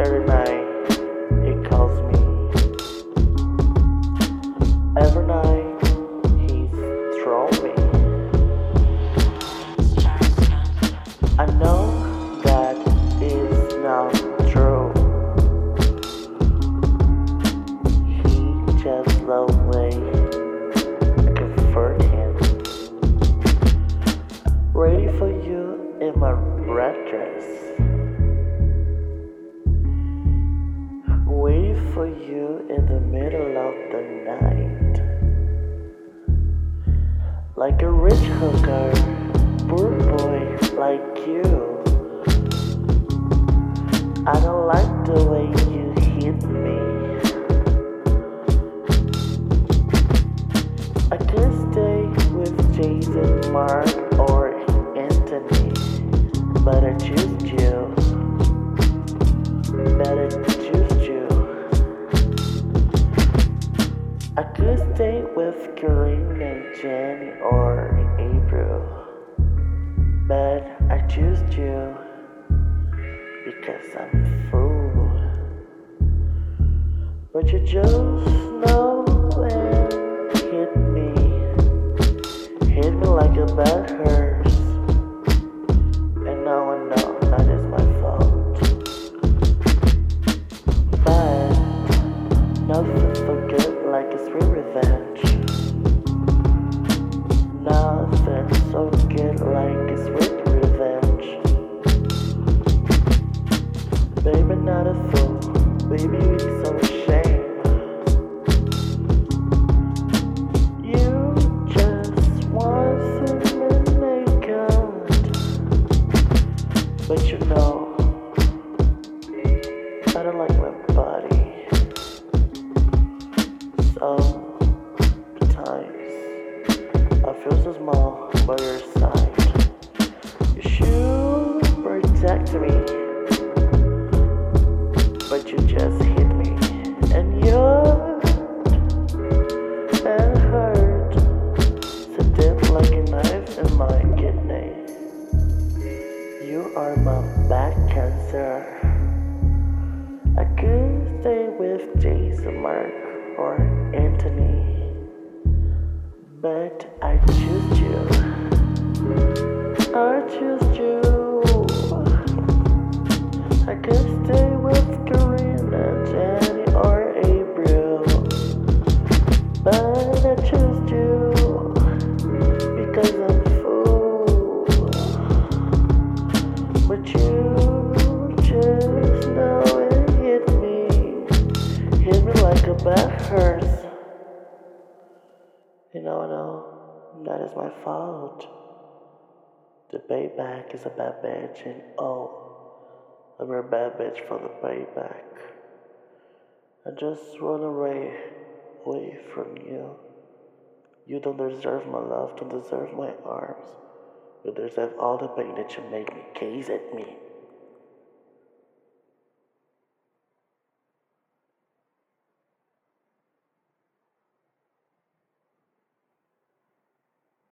Every night for you in the middle of the night. Like a rich hooker, poor boy like you. I don't like the way stay with Karina, Jenny, or April, but I choose you because I'm a fool. But you just but you know I don't like my body. Sometimes I feel so small by your side. You should protect me, but you just are my back cancer. I could stay with Jason, Mark, or Anthony, but I choose like bad hurts. You know, know that is my fault. The payback is a bad bitch, and oh, I'm a bad bitch for the payback. I just run away, away from you. You don't deserve my love, don't deserve my arms. You deserve all the pain that you make me gaze at me.